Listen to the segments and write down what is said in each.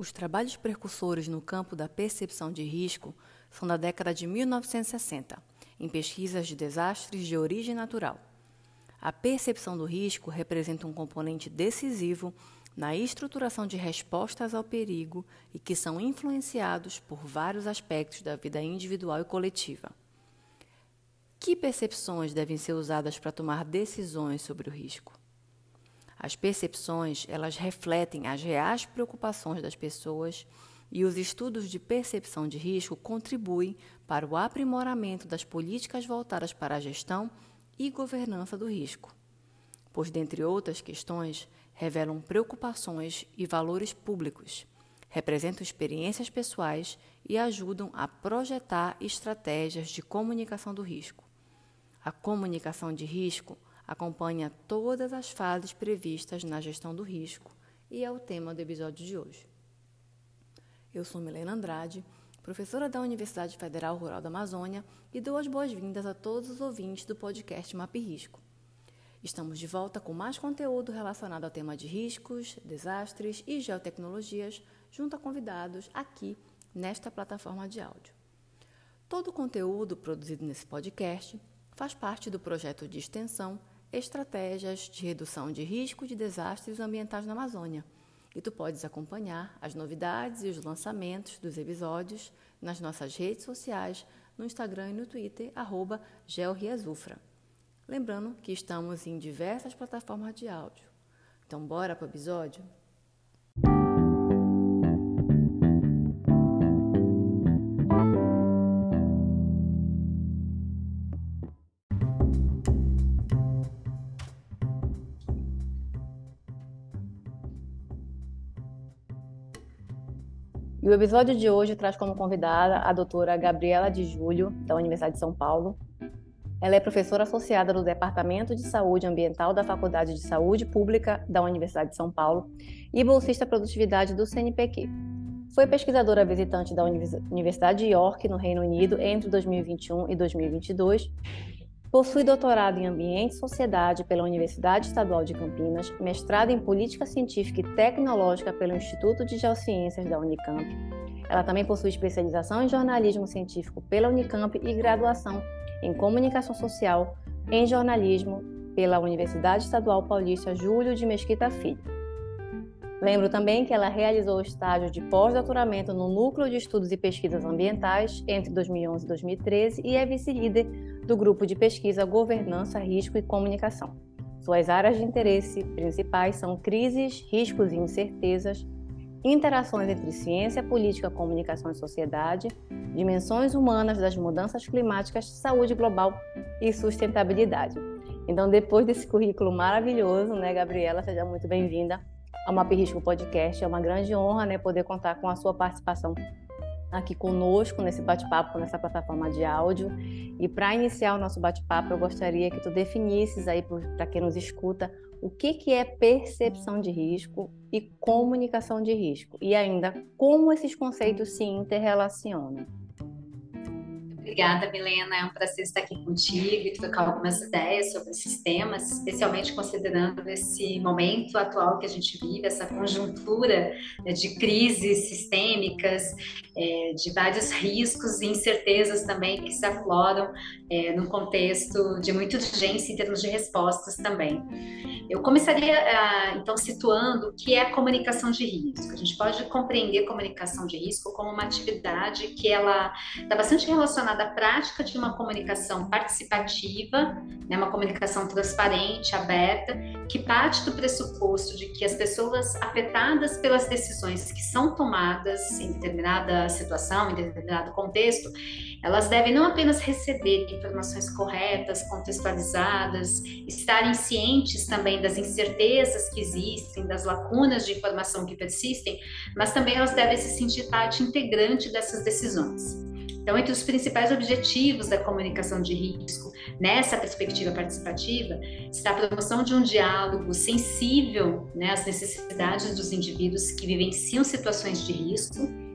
Os trabalhos precursores no campo da percepção de risco são da década de 1960, em pesquisas de desastres de origem natural. A percepção do risco representa um componente decisivo na estruturação de respostas ao perigo e que são influenciados por vários aspectos da vida individual e coletiva. Que percepções devem ser usadas para tomar decisões sobre o risco? As percepções, elas refletem as reais preocupações das pessoas e os estudos de percepção de risco contribuem para o aprimoramento das políticas voltadas para a gestão e governança do risco, pois, dentre outras questões, revelam preocupações e valores públicos, representam experiências pessoais e ajudam a projetar estratégias de comunicação do risco. A comunicação de risco acompanha todas as fases previstas na gestão do risco e é o tema do episódio de hoje. Eu sou Milena Andrade, professora da Universidade Federal Rural da Amazônia e dou as boas-vindas a todos os ouvintes do podcast Map Risco. Estamos de volta com mais conteúdo relacionado ao tema de riscos, desastres e geotecnologias, junto a convidados aqui nesta plataforma de áudio. Todo o conteúdo produzido nesse podcast faz parte do projeto de extensão estratégias de redução de risco de desastres ambientais na Amazônia. E tu podes acompanhar as novidades e os lançamentos dos episódios nas nossas redes sociais, no Instagram e no Twitter, arroba Georriazufra. Lembrando que estamos em diversas plataformas de áudio. Então, bora para o episódio? O episódio de hoje traz como convidada a doutora Gabriela de Júlio, da Universidade de São Paulo. Ela é professora associada do Departamento de Saúde Ambiental da Faculdade de Saúde Pública da Universidade de São Paulo e bolsista produtividade do CNPq. Foi pesquisadora visitante da Universidade de York, no Reino Unido, entre 2021 e 2022 Possui doutorado em Ambiente e Sociedade pela Universidade Estadual de Campinas, mestrado em Política Científica e Tecnológica pelo Instituto de Geociências da Unicamp. Ela também possui especialização em jornalismo científico pela Unicamp e graduação em Comunicação Social em Jornalismo pela Universidade Estadual Paulista Júlio de Mesquita Filho. Lembro também que ela realizou estágio de pós-doutoramento no Núcleo de Estudos e Pesquisas Ambientais entre 2011 e 2013 e é vice-líder do grupo de pesquisa Governança, Risco e Comunicação. Suas áreas de interesse principais são crises, riscos e incertezas, interações entre ciência, política, comunicação e sociedade, dimensões humanas das mudanças climáticas, saúde global e sustentabilidade. Então, depois desse currículo maravilhoso, né, Gabriela, seja muito bem-vinda ao Map Risco Podcast. É uma grande honra, né, poder contar com a sua participação aqui conosco nesse bate-papo, nessa plataforma de áudio. E para iniciar o nosso bate-papo, eu gostaria que tu definisses aí para quem nos escuta o que, que é percepção de risco e comunicação de risco, e ainda como esses conceitos se interrelacionam. Obrigada, Milena. É um prazer estar aqui contigo e trocar algumas ideias sobre esses temas, especialmente considerando esse momento atual que a gente vive, essa conjuntura né, de crises sistêmicas, é, de vários riscos e incertezas também que se afloram é, num contexto de muita urgência em termos de respostas também. Eu começaria, ah, então, situando o que é a comunicação de risco. A gente pode compreender comunicação de risco como uma atividade que ela está bastante relacionada à prática de uma comunicação participativa, né, uma comunicação transparente, aberta, que parte do pressuposto de que as pessoas afetadas pelas decisões que são tomadas em determinada situação, em determinado contexto, elas devem não apenas receber informações corretas, contextualizadas, estarem cientes também das incertezas que existem, das lacunas de informação que persistem, mas também elas devem se sentir parte integrante dessas decisões. Então, entre os principais objetivos da comunicação de risco, nessa perspectiva participativa, está a promoção de um diálogo sensível né, às necessidades dos indivíduos que vivenciam situações de risco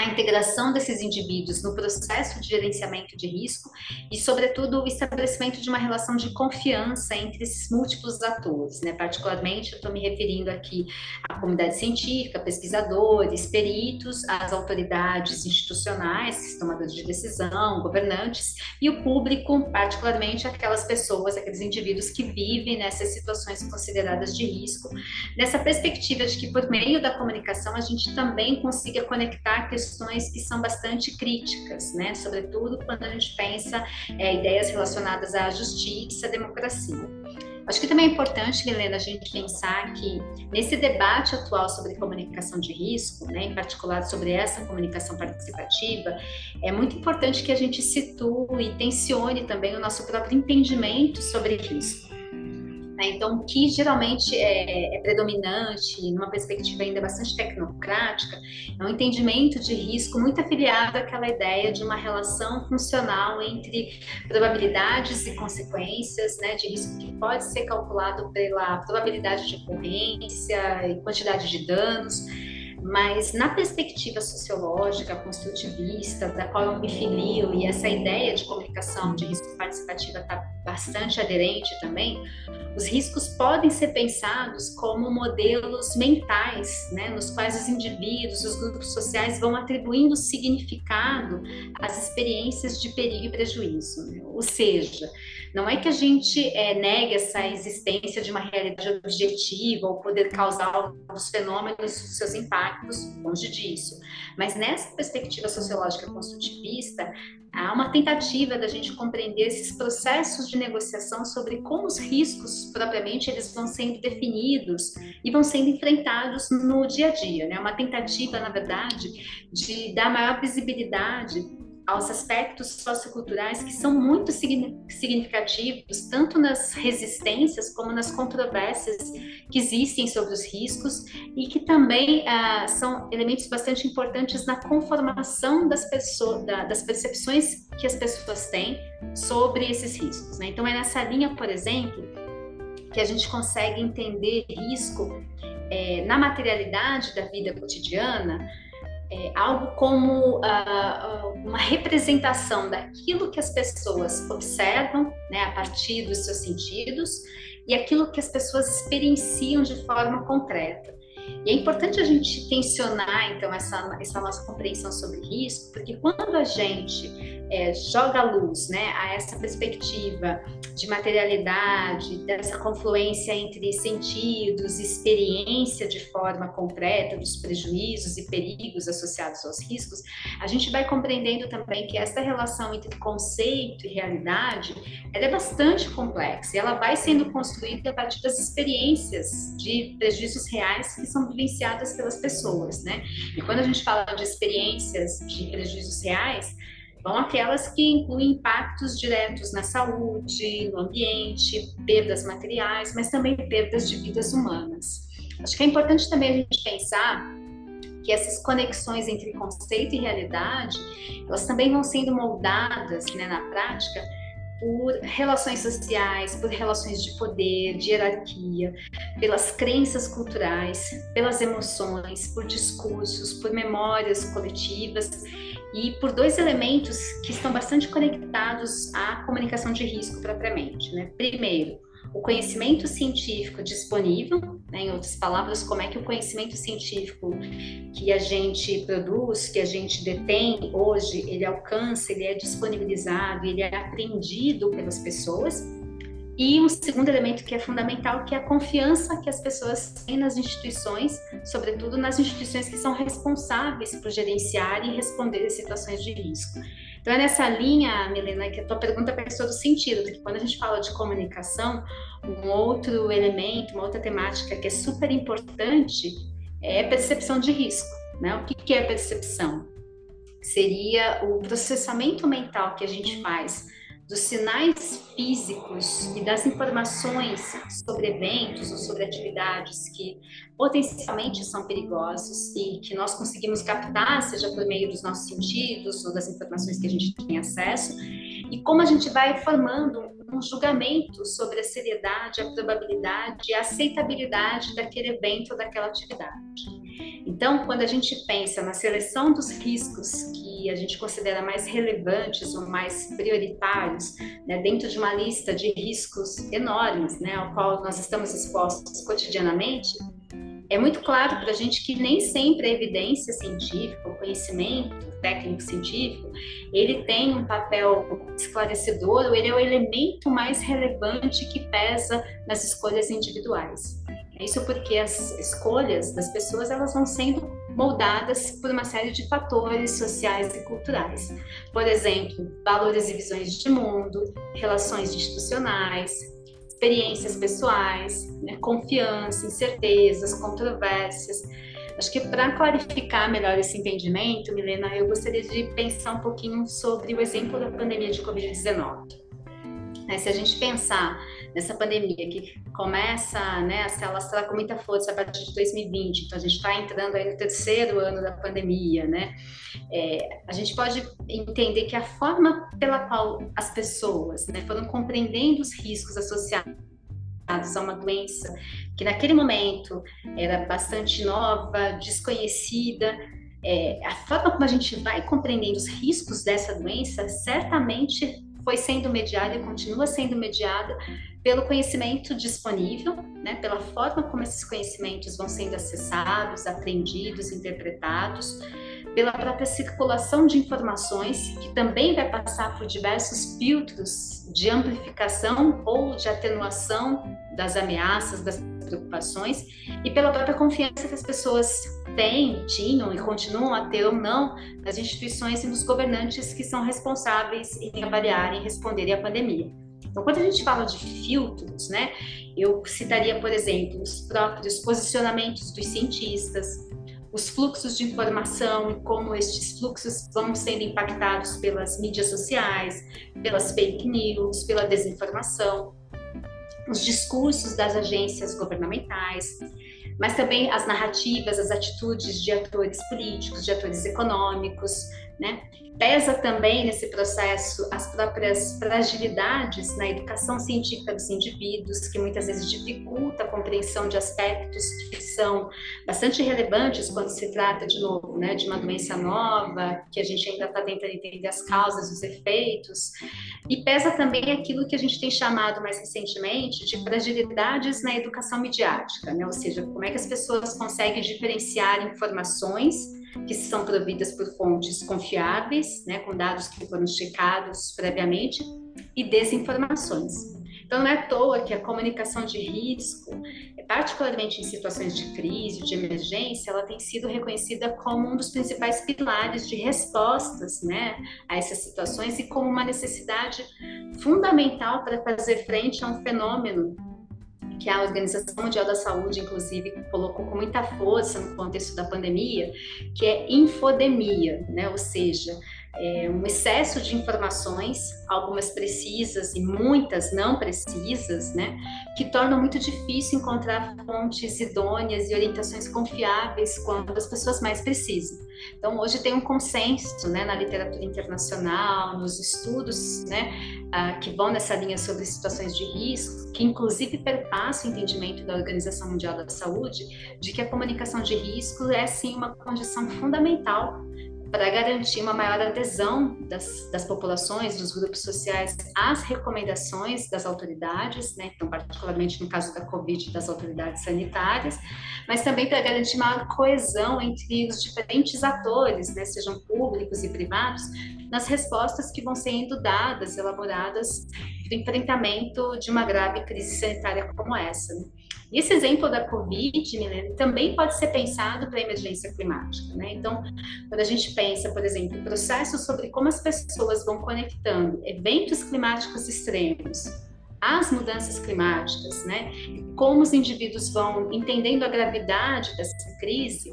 a integração desses indivíduos no processo de gerenciamento de risco e, sobretudo, o estabelecimento de uma relação de confiança entre esses múltiplos atores. Né? Particularmente, eu estou me referindo aqui à comunidade científica, pesquisadores, peritos, as autoridades institucionais, tomadores de decisão, governantes, e o público, particularmente aquelas pessoas, aqueles indivíduos que vivem nessas situações consideradas de risco, nessa perspectiva de que, por meio da comunicação, a gente também consiga conectar questões questões que são bastante críticas, né? Sobretudo quando a gente pensa é, ideias relacionadas à justiça, à democracia. Acho que também é importante, Helena, a gente pensar que nesse debate atual sobre comunicação de risco, né, em particular sobre essa comunicação participativa, é muito importante que a gente situe e tensione também o nosso próprio entendimento sobre risco. Né? Então, o que geralmente é, é, predominante, numa perspectiva ainda bastante tecnocrática, é um entendimento de risco muito afiliado àquela ideia de uma relação funcional entre probabilidades e consequências, né, de risco que pode ser calculado pela probabilidade de ocorrência e quantidade de danos mas na perspectiva sociológica, construtivista, da qual eu me filio, e essa ideia de comunicação de risco participativa está bastante aderente também, os riscos podem ser pensados como modelos mentais, né, nos quais os indivíduos, os grupos sociais vão atribuindo significado às experiências de perigo e prejuízo. Né? Ou seja, não é que a gente é, negue essa existência de uma realidade objetiva ou poder causar os fenômenos seus impactos, longe disso. Mas nessa perspectiva sociológica construtivista, há uma tentativa da gente compreender esses processos de negociação sobre como os riscos propriamente eles vão sendo definidos e vão sendo enfrentados no dia a dia, né? Uma tentativa, na verdade, de dar maior visibilidade aos aspectos socioculturais que são muito significativos, tanto nas resistências como nas controvérsias que existem sobre os riscos e que também ah, são elementos bastante importantes na conformação das pessoas, da, das percepções que as pessoas têm sobre esses riscos. Né? Então é nessa linha, por exemplo, que a gente consegue entender risco é, na materialidade da vida cotidiana é, algo como uh, uma representação daquilo que as pessoas observam né, a partir dos seus sentidos e aquilo que as pessoas experienciam de forma concreta. E é importante a gente tensionar, então, essa, essa nossa compreensão sobre risco, porque quando a gente é, joga luz né, a essa perspectiva de materialidade, dessa confluência entre sentidos, experiência de forma concreta dos prejuízos e perigos associados aos riscos, a gente vai compreendendo também que essa relação entre conceito e realidade ela é bastante complexa e ela vai sendo construída a partir das experiências de prejuízos reais que são vivenciadas pelas pessoas, né? E quando a gente fala de experiências de prejuízos reais, vão aquelas que incluem impactos diretos na saúde, no ambiente, perdas materiais, mas também perdas de vidas humanas. Acho que é importante também a gente pensar que essas conexões entre conceito e realidade, elas também vão sendo moldadas né, na prática por relações sociais, por relações de poder, de hierarquia, pelas crenças culturais, pelas emoções, por discursos, por memórias coletivas e por dois elementos que estão bastante conectados à comunicação de risco propriamente. Né? Primeiro, o conhecimento científico disponível, né? em outras palavras, como é que o conhecimento científico que a gente produz, que a gente detém hoje, ele alcança, ele é disponibilizado, ele é aprendido pelas pessoas. E um segundo elemento que é fundamental, que é a confiança que as pessoas têm nas instituições, sobretudo nas instituições que são responsáveis por gerenciar e responder a situações de risco. Então é nessa linha, Milena, que a tua pergunta faz todo sentido, porque quando a gente fala de comunicação, um outro elemento, uma outra temática que é super importante é a percepção de risco. Né? O que é percepção? Seria o processamento mental que a gente faz dos sinais físicos e das informações sobre eventos ou sobre atividades que potencialmente são perigosos e que nós conseguimos captar, seja por meio dos nossos sentidos ou das informações que a gente tem acesso, e como a gente vai formando um julgamento sobre a seriedade, a probabilidade e a aceitabilidade daquele evento ou daquela atividade. Então, quando a gente pensa na seleção dos riscos que a gente considera mais relevantes ou mais prioritários, né, dentro de uma lista de riscos enormes, né, ao qual nós estamos expostos cotidianamente, é muito claro para a gente que nem sempre a evidência científica, o conhecimento técnico científico, ele tem um papel esclarecedor, ou ele é o elemento mais relevante que pesa nas escolhas individuais. Isso porque as escolhas das pessoas elas vão sendo moldadas por uma série de fatores sociais e culturais. Por exemplo, valores e visões de mundo, relações institucionais, experiências pessoais, né, confiança, incertezas, controvérsias. Acho que para clarificar melhor esse entendimento, Milena, eu gostaria de pensar um pouquinho sobre o exemplo da pandemia de Covid-19. Né, se a gente pensar nessa pandemia que começa né, a se alastrar com muita força a partir de 2020, então a gente está entrando aí no terceiro ano da pandemia, né? É, a gente pode entender que a forma pela qual as pessoas né, foram compreendendo os riscos associados a uma doença que naquele momento era bastante nova, desconhecida, é, a forma como a gente vai compreendendo os riscos dessa doença certamente foi sendo mediada e continua sendo mediada pelo conhecimento disponível, né, pela forma como esses conhecimentos vão sendo acessados, aprendidos, interpretados, pela própria circulação de informações, que também vai passar por diversos filtros de amplificação ou de atenuação das ameaças, das preocupações, e pela própria confiança que as pessoas têm, tinham e continuam a ter ou não nas instituições e nos governantes que são responsáveis em avaliar e responderem à pandemia. Então, quando a gente fala de filtros, né, eu citaria, por exemplo, os próprios posicionamentos dos cientistas, os fluxos de informação e como estes fluxos vão sendo impactados pelas mídias sociais, pelas fake news, pela desinformação, os discursos das agências governamentais, mas também as narrativas, as atitudes de atores políticos, de atores econômicos, né? Pesa também nesse processo as próprias fragilidades na educação científica dos indivíduos, que muitas vezes dificulta a compreensão de aspectos que são bastante relevantes quando se trata, de novo, né, de uma doença nova, que a gente ainda está tentando entender as causas, os efeitos. E pesa também aquilo que a gente tem chamado mais recentemente de fragilidades na educação midiática, né? ou seja, como é que as pessoas conseguem diferenciar informações que são providas por fontes confiáveis, né, com dados que foram checados previamente, e desinformações. Então, não é à toa que a comunicação de risco, particularmente em situações de crise, de emergência, ela tem sido reconhecida como um dos principais pilares de respostas né, a essas situações e como uma necessidade fundamental para fazer frente a um fenômeno que a Organização Mundial da Saúde, inclusive, colocou com muita força no contexto da pandemia, que é infodemia, né? ou seja, é um excesso de informações, algumas precisas e muitas não precisas, né, que tornam muito difícil encontrar fontes idôneas e orientações confiáveis quando as pessoas mais precisam. Então, hoje tem um consenso né, na literatura internacional, nos estudos né, uh, que vão nessa linha sobre situações de risco, que inclusive perpassa o entendimento da Organização Mundial da Saúde, de que a comunicação de risco é sim uma condição fundamental para garantir uma maior adesão das, das, populações, dos grupos sociais às recomendações das autoridades, né? então, particularmente no caso da Covid, das autoridades sanitárias, mas também para garantir maior coesão entre os diferentes atores, né? sejam públicos e privados, nas respostas que vão sendo dadas, elaboradas para o enfrentamento de uma grave crise sanitária como essa. Né? Esse exemplo da Covid, Milena, também pode ser pensado para a emergência climática. Né? Então, quando a gente pensa, por exemplo, processos sobre como as pessoas vão conectando eventos climáticos extremos às mudanças climáticas, né? como os indivíduos vão entendendo a gravidade dessa crise,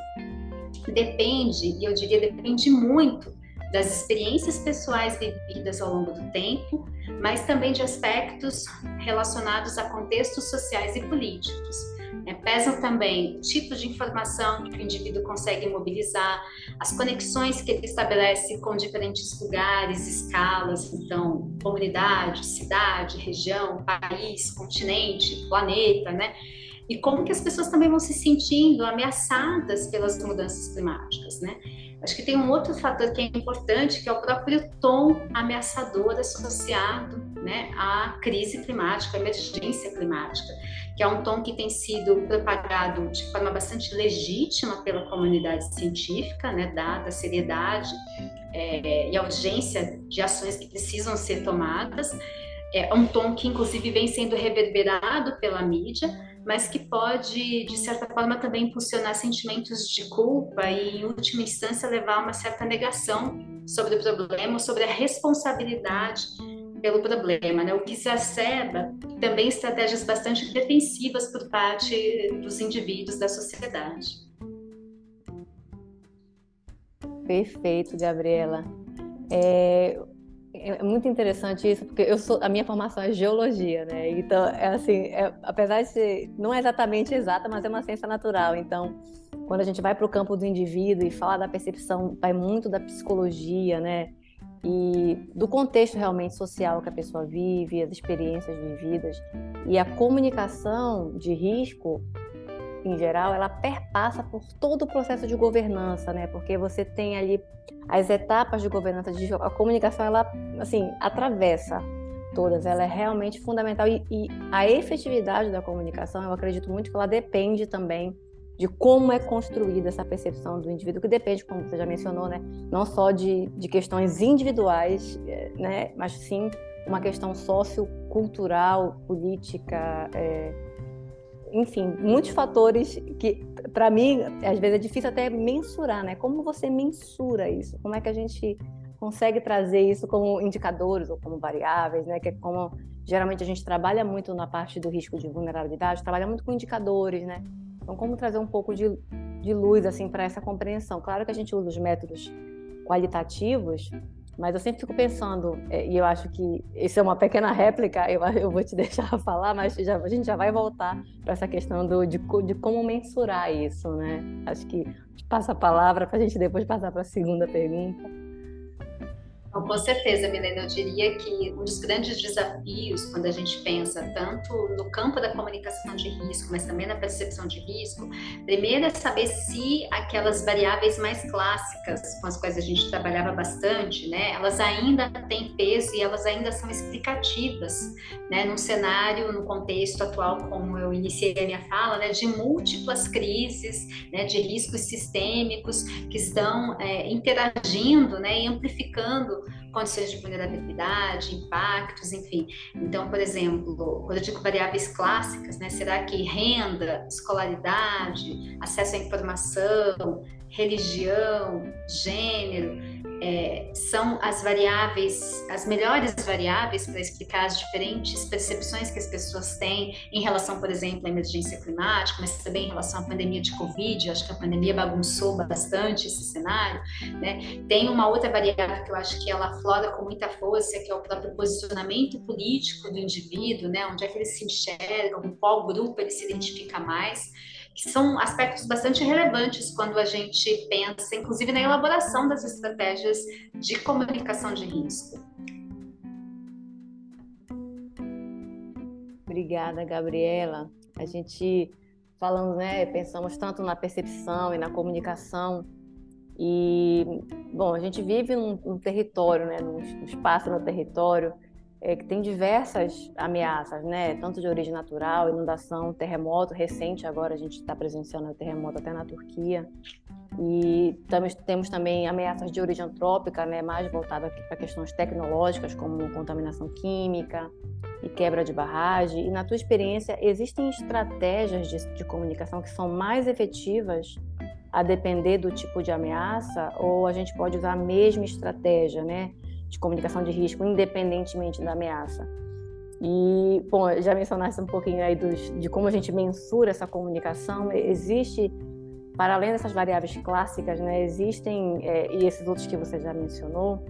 depende, e eu diria depende muito das experiências pessoais vividas ao longo do tempo, mas também de aspectos relacionados a contextos sociais e políticos. É, pesam também o tipo de informação que o indivíduo consegue mobilizar, as conexões que ele estabelece com diferentes lugares, escalas, então, comunidade, cidade, região, país, continente, planeta, né? e como que as pessoas também vão se sentindo ameaçadas pelas mudanças climáticas, né? Acho que tem um outro fator que é importante, que é o próprio tom ameaçador associado né, à crise climática, à emergência climática, que é um tom que tem sido propagado de forma bastante legítima pela comunidade científica, né, dada a seriedade é, e a urgência de ações que precisam ser tomadas. É um tom que, inclusive, vem sendo reverberado pela mídia, mas que pode, de certa forma, também impulsionar sentimentos de culpa e, em última instância, levar a uma certa negação sobre o problema, sobre a responsabilidade pelo problema, né? o que exacerba também estratégias bastante defensivas por parte dos indivíduos da sociedade. Perfeito, Gabriela. É, é muito interessante isso, porque eu sou, a minha formação é geologia, né? Então, é assim, é, apesar de ser, não é exatamente exata, mas é uma ciência natural. Então, quando a gente vai para o campo do indivíduo e fala da percepção, vai muito da psicologia, né? E do contexto realmente social que a pessoa vive, as experiências vividas. E a comunicação de risco, em geral, ela perpassa por todo o processo de governança, né? Porque você tem ali as etapas de governança, de, a comunicação, ela, assim, atravessa todas, ela é realmente fundamental e, e, a efetividade da comunicação, eu acredito muito que ela depende também de como é construída essa percepção do indivíduo, que depende, como você já mencionou, né, não só de, de questões individuais, eh, né, mas sim uma questão sociocultural, política, é, enfim, muitos fatores que, para mim, às vezes é difícil até mensurar, né? Como você mensura isso? Como é que a gente consegue trazer isso como indicadores ou como variáveis, né? Que é como geralmente a gente trabalha muito na parte do risco de vulnerabilidade, trabalha muito com indicadores, né? Então, como trazer um pouco de, de luz assim para essa compreensão? Claro que a gente usa os métodos qualitativos, mas eu sempre fico pensando, é, e eu acho que isso é uma pequena réplica, eu, eu vou te deixar falar, mas já, a gente já vai voltar para essa questão do, de, de como mensurar isso, né? Acho que passa a palavra para a gente depois passar para a segunda pergunta. Então, com certeza, Milena, eu diria que um dos grandes desafios quando a gente pensa tanto no campo da comunicação de risco, mas também na percepção de risco, primeiro é saber se aquelas variáveis mais clássicas com as quais a gente trabalhava bastante, né, elas ainda têm peso e elas ainda são explicativas, né, num cenário, no contexto atual, como eu iniciei a minha fala, né, de múltiplas crises, né, de riscos sistêmicos que estão é, interagindo, né, e amplificando condições de vulnerabilidade, impactos, enfim. Então, por exemplo, quando eu digo variáveis clássicas, né, será que renda, escolaridade, acesso à informação, religião, gênero, é, são as variáveis, as melhores variáveis para explicar as diferentes percepções que as pessoas têm em relação, por exemplo, à emergência climática, mas também em relação à pandemia de Covid. Eu acho que a pandemia bagunçou bastante esse cenário. Né? Tem uma outra variável que eu acho que ela flora com muita força, que é o próprio posicionamento político do indivíduo, né? onde é que ele se enxerga, com qual grupo ele se identifica mais que são aspectos bastante relevantes quando a gente pensa, inclusive, na elaboração das estratégias de comunicação de risco. Obrigada, Gabriela. A gente falando, né, pensamos tanto na percepção e na comunicação e bom, a gente vive num, num território, né, num, num espaço no território é, que tem diversas ameaças, né? Tanto de origem natural, inundação, terremoto recente. Agora a gente está presenciando o terremoto até na Turquia. E temos, também ameaças de origem antrópica, né? Mais voltada para questões tecnológicas, como contaminação química e quebra de barragem. E na tua experiência, existem estratégias de, de comunicação que são mais efetivas a depender do tipo de ameaça? Ou a gente pode usar a mesma estratégia, né? De comunicação de risco, independentemente da ameaça. E, bom, já mencionaste um pouquinho aí dos, de como a gente mensura essa comunicação. Existe, para além dessas variáveis clássicas, né, existem, é, e esses outros que você já mencionou,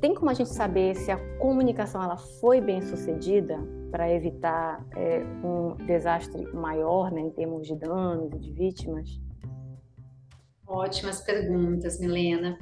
tem como a gente saber se a comunicação ela foi bem sucedida para evitar é, um desastre maior né, em termos de danos e de vítimas? Ótimas perguntas, Milena.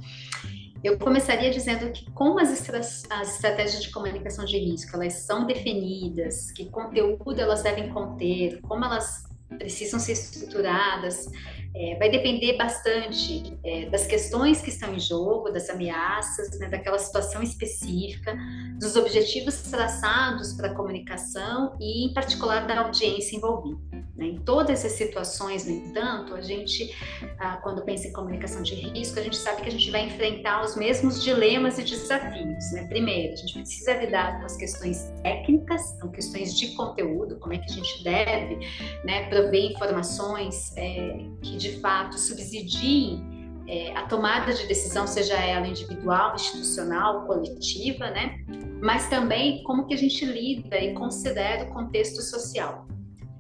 Eu começaria dizendo que como as, estra as, estratégias de comunicação de risco elas são definidas, que conteúdo elas devem conter, como elas precisam ser estruturadas, é, vai depender bastante é, das questões que estão em jogo, das ameaças, né, daquela situação específica, dos objetivos traçados para a comunicação e, em particular, da audiência envolvida. Né? Em todas as situações, no entanto, a gente, ah, quando pensa em comunicação de risco, a gente sabe que a gente vai enfrentar os mesmos dilemas e desafios. Né? Primeiro, a gente precisa lidar com as questões técnicas, são questões de conteúdo, como é que a gente deve né, prover informações é, que de fato subsidiem é, a tomada de decisão, seja ela individual, institucional, coletiva, né? Mas também como que a gente lida e considera o contexto social.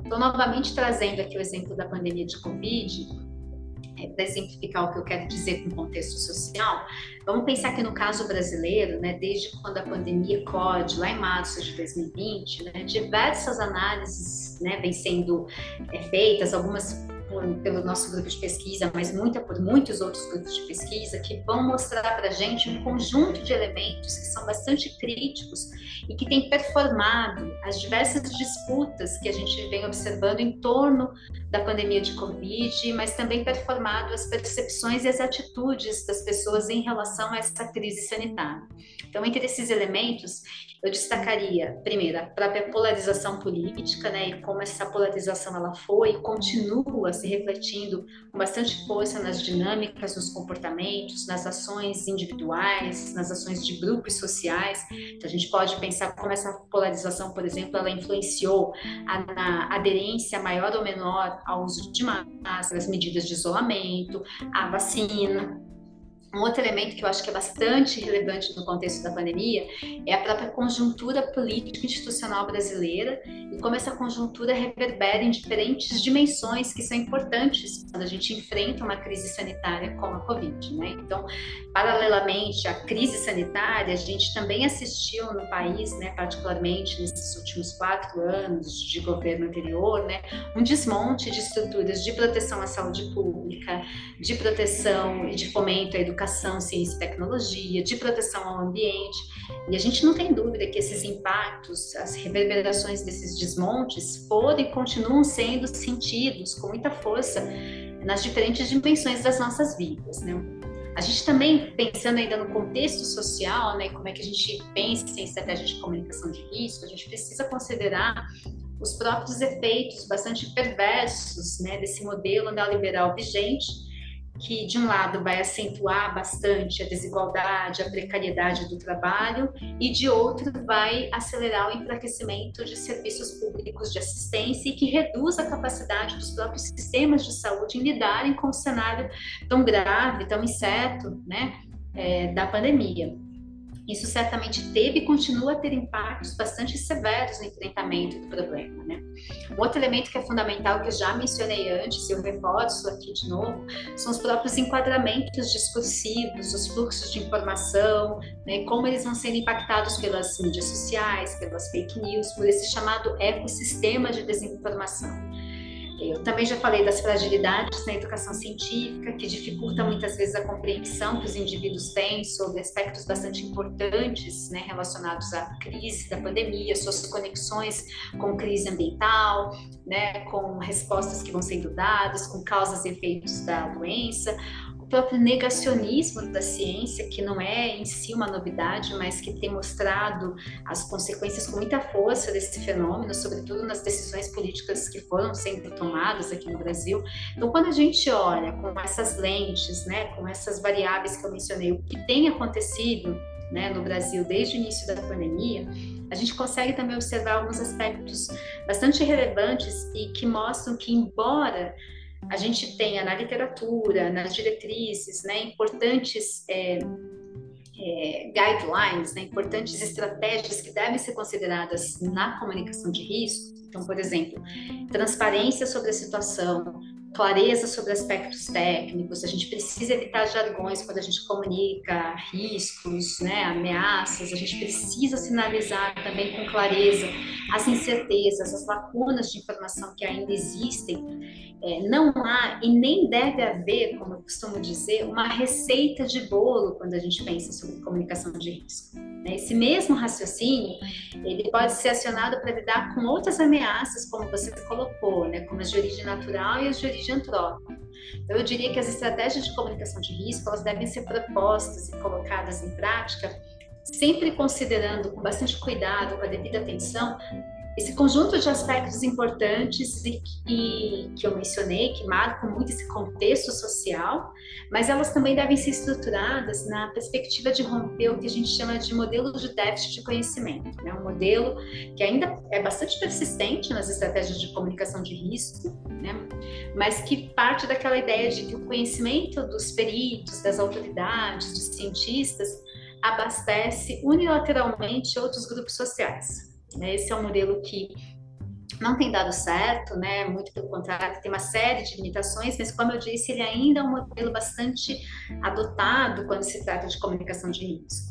Então, novamente trazendo aqui o exemplo da pandemia de Covid, é, para exemplificar o que eu quero dizer com contexto social, vamos pensar que no caso brasileiro, né, desde quando a pandemia COD, lá em março de 2020, né, diversas análises né, vêm sendo é, feitas, algumas pelo nosso grupo de pesquisa, mas muita por muitos outros grupos de pesquisa, que vão mostrar para a gente um conjunto de elementos que são bastante críticos e que têm performado as diversas disputas que a gente vem observando em torno da pandemia de Covid, mas também performado as percepções e as atitudes das pessoas em relação a essa crise sanitária. Então, entre esses elementos, eu destacaria, primeiro, a própria polarização política, né, e como essa polarização ela foi e continua se refletindo com bastante força nas dinâmicas, nos comportamentos, nas ações individuais, nas ações de grupos sociais. Então, a gente pode pensar como essa polarização, por exemplo, ela influenciou a, na aderência maior ou menor ao uso de máscaras, medidas de isolamento, a vacina, um outro elemento que eu acho que é bastante relevante no contexto da pandemia é a própria conjuntura política institucional brasileira e como essa conjuntura reverbera em diferentes dimensões que são importantes quando a gente enfrenta uma crise sanitária como a Covid. Né? Então, paralelamente à crise sanitária, a gente também assistiu no país, né, particularmente nesses últimos quatro anos de governo anterior, né, um desmonte de estruturas de proteção à saúde pública, de proteção e de fomento à educação educação, ciência e tecnologia, de proteção ao ambiente. E a gente não tem dúvida que esses impactos, as reverberações desses desmontes foram e continuam sendo sentidos com muita força nas diferentes dimensões das nossas vidas, né? A gente também, pensando ainda no contexto social, né, como é que a gente pensa em estratégia de comunicação de risco, a gente precisa considerar os próprios efeitos bastante perversos né, desse modelo neoliberal vigente, que de um lado vai acentuar bastante a desigualdade, a precariedade do trabalho e de outro vai acelerar o enfraquecimento de serviços públicos de assistência e que reduz a capacidade dos próprios sistemas de saúde em lidarem com o cenário tão grave, tão incerto, né, é, da pandemia. Isso certamente teve e continua a ter impactos bastante severos no enfrentamento do problema. Né? Um outro elemento que é fundamental, que eu já mencionei antes, e eu reforço aqui de novo, são os próprios enquadramentos discursivos, os fluxos de informação, né, como eles vão sendo impactados pelas mídias sociais, pelas fake news, por esse chamado ecossistema de desinformação. Eu também já falei das fragilidades na educação científica, que dificulta muitas vezes a compreensão que os indivíduos têm sobre aspectos bastante importantes né, relacionados à crise da pandemia, suas conexões com crise ambiental, né, com respostas que vão sendo dadas, com causas e efeitos da doença, próprio negacionismo da ciência, que não é em si uma novidade, mas que tem mostrado as consequências com muita força desse fenômeno, sobretudo nas decisões políticas que foram sendo tomadas aqui no Brasil. Então, quando a gente olha com essas lentes, né, com essas variáveis que eu mencionei, o que tem acontecido né, no Brasil desde o início da pandemia, a gente consegue também observar alguns aspectos bastante relevantes e que mostram que, embora a gente tenha na literatura, nas diretrizes, né, importantes é, é, guidelines, né, importantes estratégias que devem ser consideradas na comunicação de risco. Então, por exemplo, transparência sobre a situação, clareza sobre aspectos técnicos, a gente precisa evitar jargões quando a gente comunica riscos, né, ameaças, a gente precisa sinalizar também com clareza as incertezas, as lacunas de informação que ainda existem. É, não há e nem deve haver, como eu costumo dizer, uma receita de bolo quando a gente pensa sobre comunicação de risco. Né? Esse mesmo raciocínio, ele pode ser acionado para lidar com outras ameaças, como você colocou, né? como as de origem natural e as de origem antrópica. Então, eu diria que as estratégias de comunicação de risco, elas devem ser propostas e colocadas em prática, sempre considerando com bastante cuidado, com a devida atenção, esse conjunto de aspectos importantes e que, que eu mencionei, que marcam muito esse contexto social, mas elas também devem ser estruturadas na perspectiva de romper o que a gente chama de modelo de déficit de conhecimento. Né? Um modelo que ainda é bastante persistente nas estratégias de comunicação de risco, né? mas que parte daquela ideia de que o conhecimento dos peritos, das autoridades, dos cientistas, abastece unilateralmente outros grupos sociais. Né? Esse é um modelo que não tem dado certo, né? Muito pelo contrário, tem uma série de limitações, mas como eu disse, ele ainda é um modelo bastante adotado quando se trata de comunicação de risco.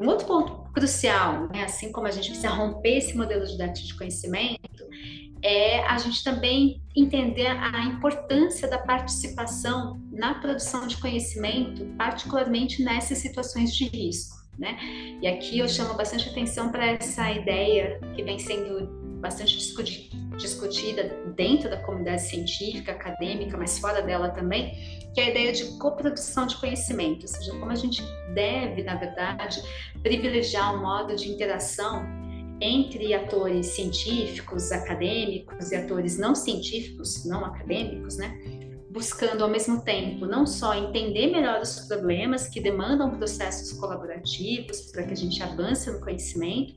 Um outro ponto crucial, né? assim como a gente precisa romper esse modelo de déficit de conhecimento, é a gente também entender a importância da participação na produção de conhecimento, particularmente nessas situações de risco. Né? E aqui eu chamo bastante atenção para essa ideia que vem sendo bastante discutida dentro da comunidade científica, acadêmica, mas fora dela também, que é a ideia de coprodução de conhecimento, ou seja, como a gente deve, na verdade, privilegiar um modo de interação entre atores científicos, acadêmicos e atores não científicos, não acadêmicos, né? Buscando ao mesmo tempo não só entender melhor os problemas que demandam processos colaborativos para que a gente avance no conhecimento,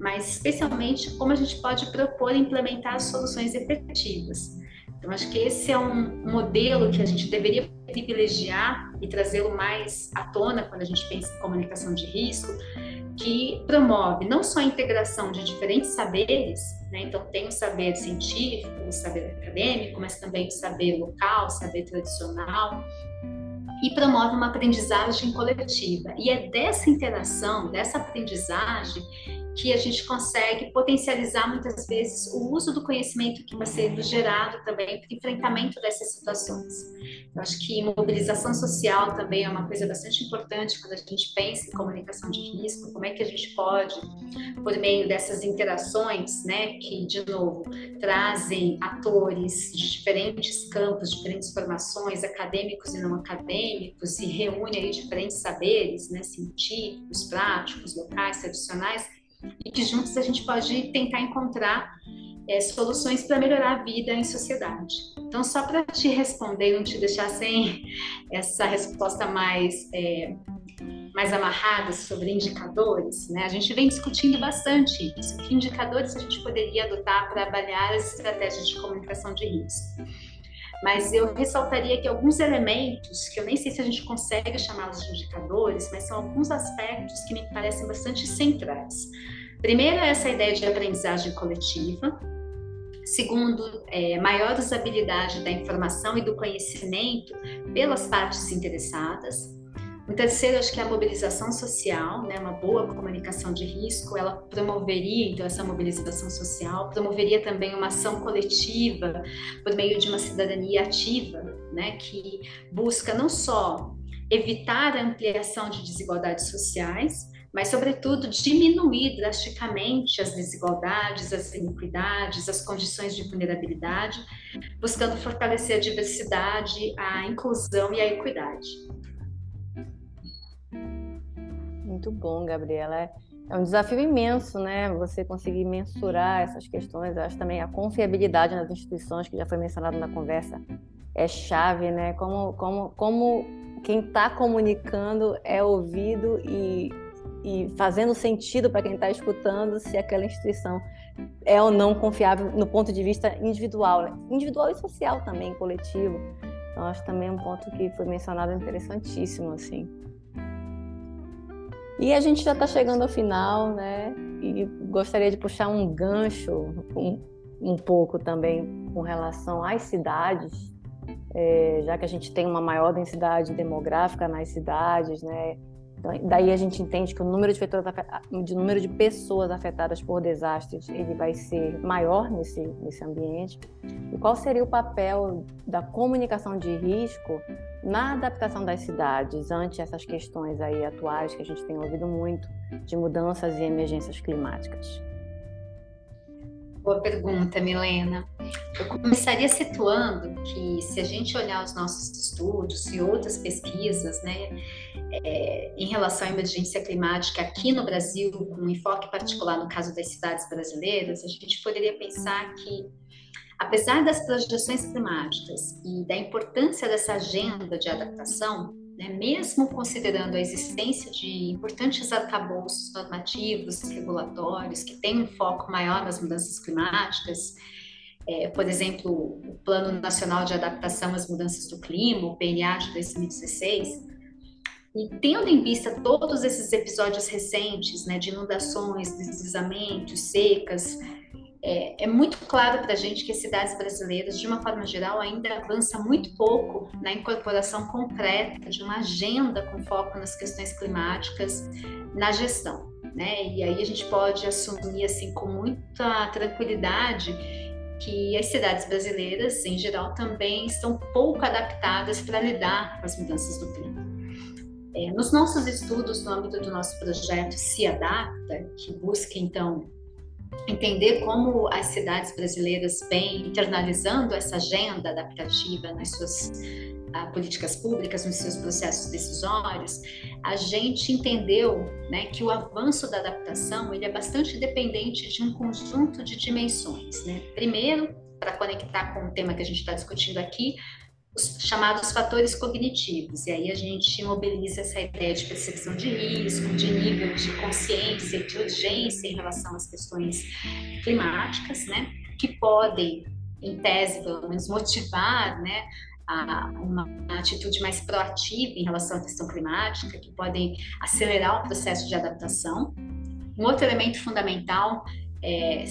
mas especialmente como a gente pode propor e implementar soluções efetivas. Então, acho que esse é um modelo que a gente deveria privilegiar e trazê-lo mais à tona quando a gente pensa em comunicação de risco, que promove não só a integração de diferentes saberes, né? então tem o saber científico, o saber acadêmico, mas também o saber local, o saber tradicional, e promove uma aprendizagem coletiva. E é dessa interação, dessa aprendizagem, que a gente consegue potencializar muitas vezes o uso do conhecimento que vai sendo gerado também para enfrentamento dessas situações. Eu acho que mobilização social também é uma coisa bastante importante quando a gente pensa em comunicação de risco, como é que a gente pode, por meio dessas interações, né, que de novo trazem atores de diferentes campos, diferentes formações, acadêmicos e não acadêmicos, e reúne aí diferentes saberes, né, científicos, práticos, locais, tradicionais, e que juntos a gente pode tentar encontrar é, soluções para melhorar a vida em sociedade. Então, só para te responder, não te deixar sem essa resposta mais é, mais amarrada sobre indicadores, né? A gente vem discutindo bastante isso. Que indicadores a gente poderia adotar para avaliar as estratégias de comunicação de risco? Mas eu ressaltaria que alguns elementos, que eu nem sei se a gente consegue chamá-los de indicadores, mas são alguns aspectos que me parecem bastante centrais. Primeiro, é essa ideia de aprendizagem coletiva. Segundo, é, maior usabilidade da informação e do conhecimento pelas partes interessadas. O terceiro, acho que é a mobilização social, né? uma boa comunicação de risco, ela promoveria, então, essa mobilização social, promoveria também uma ação coletiva por meio de uma cidadania ativa, né? que busca não só evitar a ampliação de desigualdades sociais, mas, sobretudo, diminuir drasticamente as desigualdades, as iniquidades, as condições de vulnerabilidade, buscando fortalecer a diversidade, a inclusão e a equidade. Muito bom, Gabriela. É, é um desafio imenso, né? Você conseguir mensurar essas questões. Eu acho também a confiabilidade nas instituições, que já foi mencionado na conversa, é chave, né? Como, como, como quem está comunicando é ouvido e, e fazendo sentido para quem está escutando se aquela instituição é ou não confiável no ponto de vista individual, né? individual e social também, coletivo. Então, acho também um ponto que foi mencionado interessantíssimo, assim. E a gente já está chegando ao final, né? E gostaria de puxar um gancho um, um pouco também com relação às cidades, é, já que a gente tem uma maior densidade demográfica nas cidades, né? Então, daí a gente entende que o número de, de número de pessoas afetadas por desastres ele vai ser maior nesse, nesse ambiente. E qual seria o papel da comunicação de risco na adaptação das cidades ante essas questões aí atuais que a gente tem ouvido muito de mudanças e emergências climáticas? Boa pergunta, Milena. Eu começaria situando que, se a gente olhar os nossos estudos e outras pesquisas, né, é, em relação à emergência climática aqui no Brasil, com um enfoque particular no caso das cidades brasileiras, a gente poderia pensar que, apesar das projeções climáticas e da importância dessa agenda de adaptação, né, mesmo considerando a existência de importantes arcabouços normativos, regulatórios, que têm um foco maior nas mudanças climáticas, é, por exemplo, o Plano Nacional de Adaptação às Mudanças do Clima, o PNA de 2016, e tendo em vista todos esses episódios recentes né, de inundações, deslizamentos, secas, é, é muito claro para a gente que as cidades brasileiras, de uma forma geral, ainda avançam muito pouco na incorporação concreta de uma agenda com foco nas questões climáticas na gestão. Né? E aí a gente pode assumir assim com muita tranquilidade que as cidades brasileiras, em geral, também estão pouco adaptadas para lidar com as mudanças do clima. É, nos nossos estudos, no âmbito do nosso projeto Se Adapta, que busca então entender como as cidades brasileiras vêm internalizando essa agenda adaptativa nas suas uh, políticas públicas, nos seus processos decisórios, a gente entendeu né, que o avanço da adaptação ele é bastante dependente de um conjunto de dimensões. Né? Primeiro, para conectar com o tema que a gente está discutindo aqui, os chamados fatores cognitivos. E aí a gente mobiliza essa ideia de percepção de risco, de nível de consciência, de urgência em relação às questões climáticas, né? Que podem, em tese, pelo menos, motivar, né? Uma atitude mais proativa em relação à questão climática, que podem acelerar o processo de adaptação. Um outro elemento fundamental é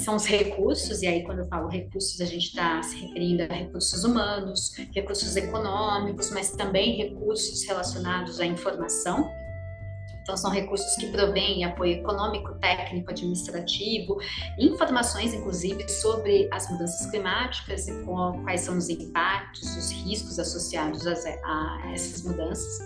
são os recursos, e aí quando eu falo recursos, a gente está se referindo a recursos humanos, recursos econômicos, mas também recursos relacionados à informação. Então, são recursos que provêm apoio econômico, técnico, administrativo, informações, inclusive, sobre as mudanças climáticas e quais são os impactos, os riscos associados a, essas mudanças.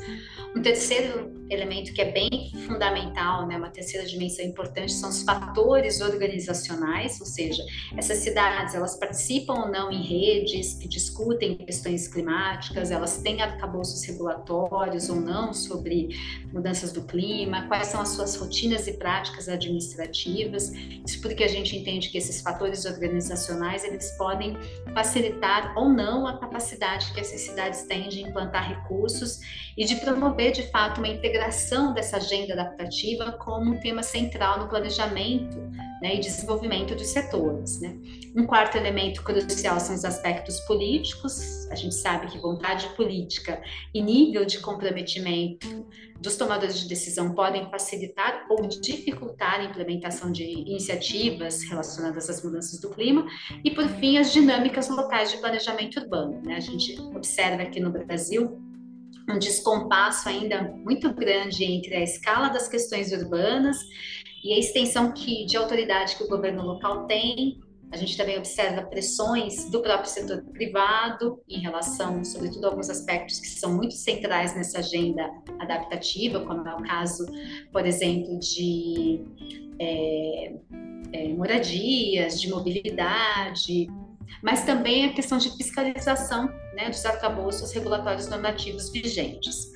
Um terceiro elemento que é bem fundamental, né, uma terceira dimensão importante, são os fatores organizacionais, ou seja, essas cidades, elas participam ou não em redes que discutem questões climáticas, elas têm arcabouços regulatórios ou não sobre mudanças do clima, clima, quais são as suas rotinas e práticas administrativas. Isso porque a gente entende que esses fatores organizacionais eles podem facilitar ou não a capacidade que essas cidades têm de implantar recursos e de promover de fato uma integração dessa agenda adaptativa como um tema central no planejamento né, e desenvolvimento dos setores. Né? Um quarto elemento crucial são os aspectos políticos. A gente sabe que vontade política e nível de comprometimento dos tomadores de decisão podem facilitar ou dificultar a implementação de iniciativas relacionadas às mudanças do clima. E, por fim, as dinâmicas locais de planejamento urbano. Né? A gente observa aqui no Brasil um descompasso ainda muito grande entre a escala das questões urbanas e a extensão que, de autoridade que o governo local tem. A gente também observa pressões do próprio setor privado em relação, sobretudo, a alguns aspectos que são muito centrais nessa agenda adaptativa, como é o caso, por exemplo, de é, é, moradias, de mobilidade, mas também a questão de fiscalização né, dos arcabouços regulatórios normativos vigentes.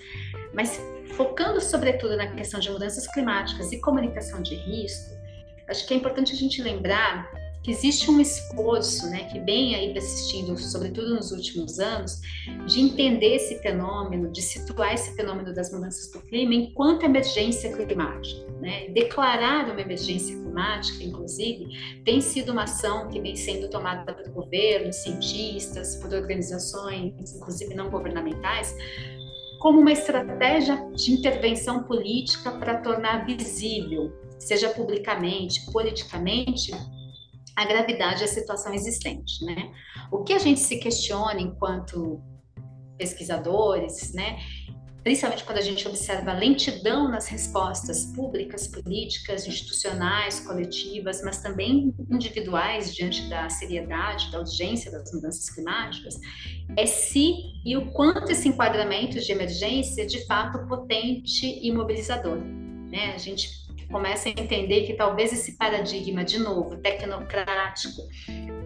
Mas focando sobretudo na questão de mudanças climáticas e comunicação de risco, acho que é importante a gente lembrar que existe um esforço, né, que vem aí persistindo, sobretudo nos últimos anos, de entender esse fenômeno, de situar esse fenômeno das mudanças do clima enquanto emergência climática. Né? Declarar uma emergência climática, inclusive, tem sido uma ação que vem sendo tomada pelo governo, cientistas, por organizações, inclusive não governamentais, como uma estratégia de intervenção política para tornar visível, seja publicamente, politicamente, a gravidade da situação existente, né? O que a gente se questiona enquanto pesquisadores, né, principalmente quando a gente observa a lentidão nas respostas públicas, políticas, institucionais, coletivas, mas também individuais diante da seriedade, da urgência das mudanças climáticas, é se e o quanto esse enquadramento de emergência é de fato potente e mobilizador. Né? A gente começa a entender que talvez esse paradigma, de novo, tecnocrático,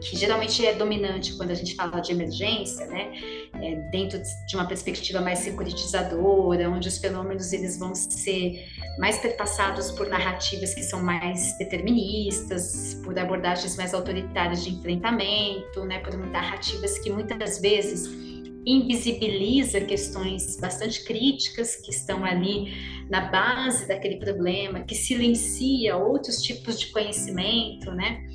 que geralmente é dominante quando a gente fala de emergência, né, é, dentro de uma perspectiva mais securitizadora, onde os fenômenos eles vão ser mais perpassados por narrativas que são mais deterministas, por abordagens mais autoritárias de enfrentamento, né, por narrativas que muitas vezes invisibiliza questões bastante críticas que estão ali na base daquele problema, que silencia outros tipos de conhecimento, né?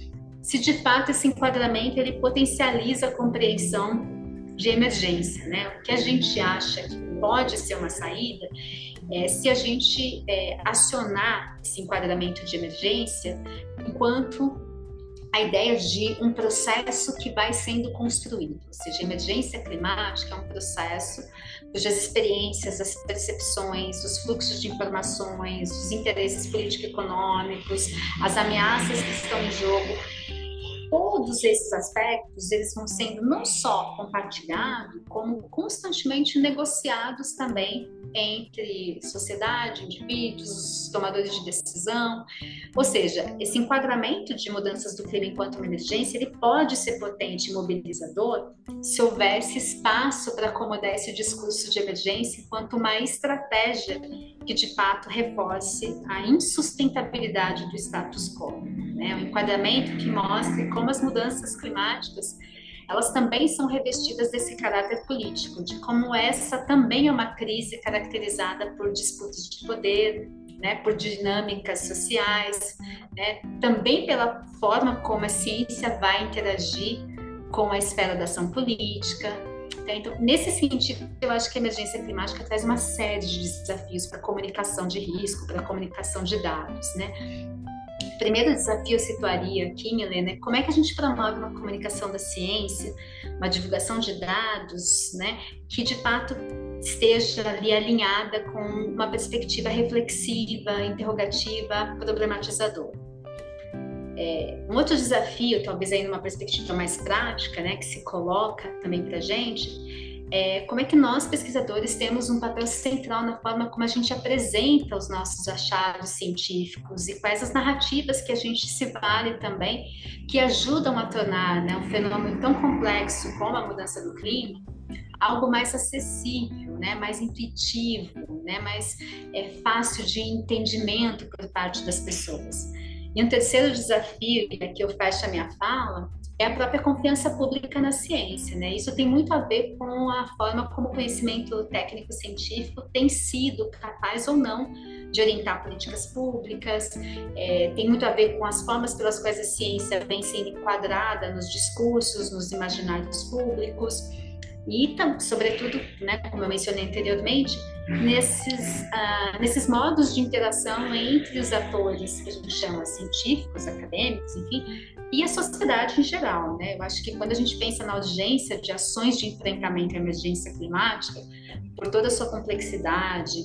Se de fato esse enquadramento ele potencializa a compreensão de emergência, né? O que a gente acha que pode ser uma saída é se a gente é, acionar esse enquadramento de emergência enquanto a ideia de um processo que vai sendo construído, ou seja, emergência climática é um processo cujas experiências, as percepções, os fluxos de informações, os interesses político-econômicos, as ameaças que estão em jogo, todos esses aspectos eles vão sendo não só compartilhados, como constantemente negociados também entre sociedade, indivíduos, tomadores de decisão. Ou seja, esse enquadramento de mudanças do clima enquanto uma emergência, ele pode ser potente e mobilizador se houvesse espaço para acomodar esse discurso de emergência enquanto uma estratégia que de fato reforce a insustentabilidade do status quo, né? Um enquadramento que mostre como as mudanças climáticas elas também são revestidas desse caráter político, de como essa também é uma crise caracterizada por disputas de poder, né, por dinâmicas sociais, né, também pela forma como a ciência vai interagir com a esfera da ação política, né? Então, nesse sentido, eu acho que a emergência climática traz uma série de desafios para a comunicação de risco, para a comunicação de dados, né? Primeiro desafio eu situaria aqui, Milena, é como é que a gente promove uma comunicação da ciência, uma divulgação de dados, né, que de fato esteja ali alinhada com uma perspectiva reflexiva, interrogativa, problematizadora. É, um outro desafio, talvez aí numa perspectiva mais prática, né, que se coloca também para a gente, é como é que nós, pesquisadores, temos um papel central na forma como a gente apresenta os nossos achados científicos e quais as narrativas que a gente se vale também, que ajudam a tornar né, um fenômeno tão complexo como a mudança do clima algo mais acessível, né, mais intuitivo, né, mais é, fácil de entendimento por parte das pessoas. E um terceiro desafio, e aqui eu fecho a minha fala, é a própria confiança pública na ciência. Né? Isso tem muito a ver com a forma como o conhecimento técnico-científico tem sido capaz ou não de orientar políticas públicas, é, tem muito a ver com as formas pelas quais a ciência vem sendo enquadrada nos discursos, nos imaginários públicos e, sobretudo, né, como eu mencionei anteriormente, nesses, uh, nesses modos de interação entre os atores que a gente chama científicos, acadêmicos, enfim, e a sociedade em geral. Né? Eu acho que quando a gente pensa na urgência de ações de enfrentamento à emergência climática, por toda a sua complexidade,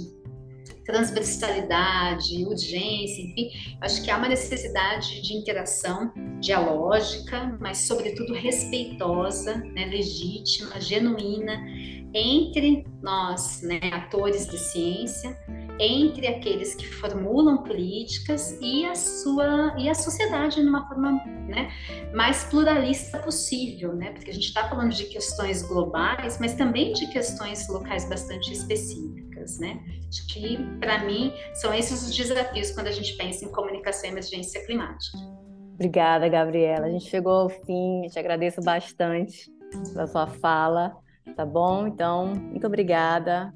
transversalidade, urgência, enfim, acho que há uma necessidade de interação dialógica, mas sobretudo respeitosa, né, legítima, genuína entre nós, né, atores de ciência, entre aqueles que formulam políticas e a sua e a sociedade numa forma né, mais pluralista possível, né? Porque a gente está falando de questões globais, mas também de questões locais bastante específicas, né? Acho que para mim são esses os desafios quando a gente pensa em comunicação e emergência climática. Obrigada, Gabriela. A gente chegou ao fim. Te agradeço bastante pela sua fala, tá bom? Então, muito obrigada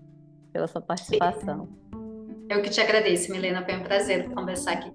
pela sua participação. Eu que te agradeço, Milena. Foi um prazer conversar aqui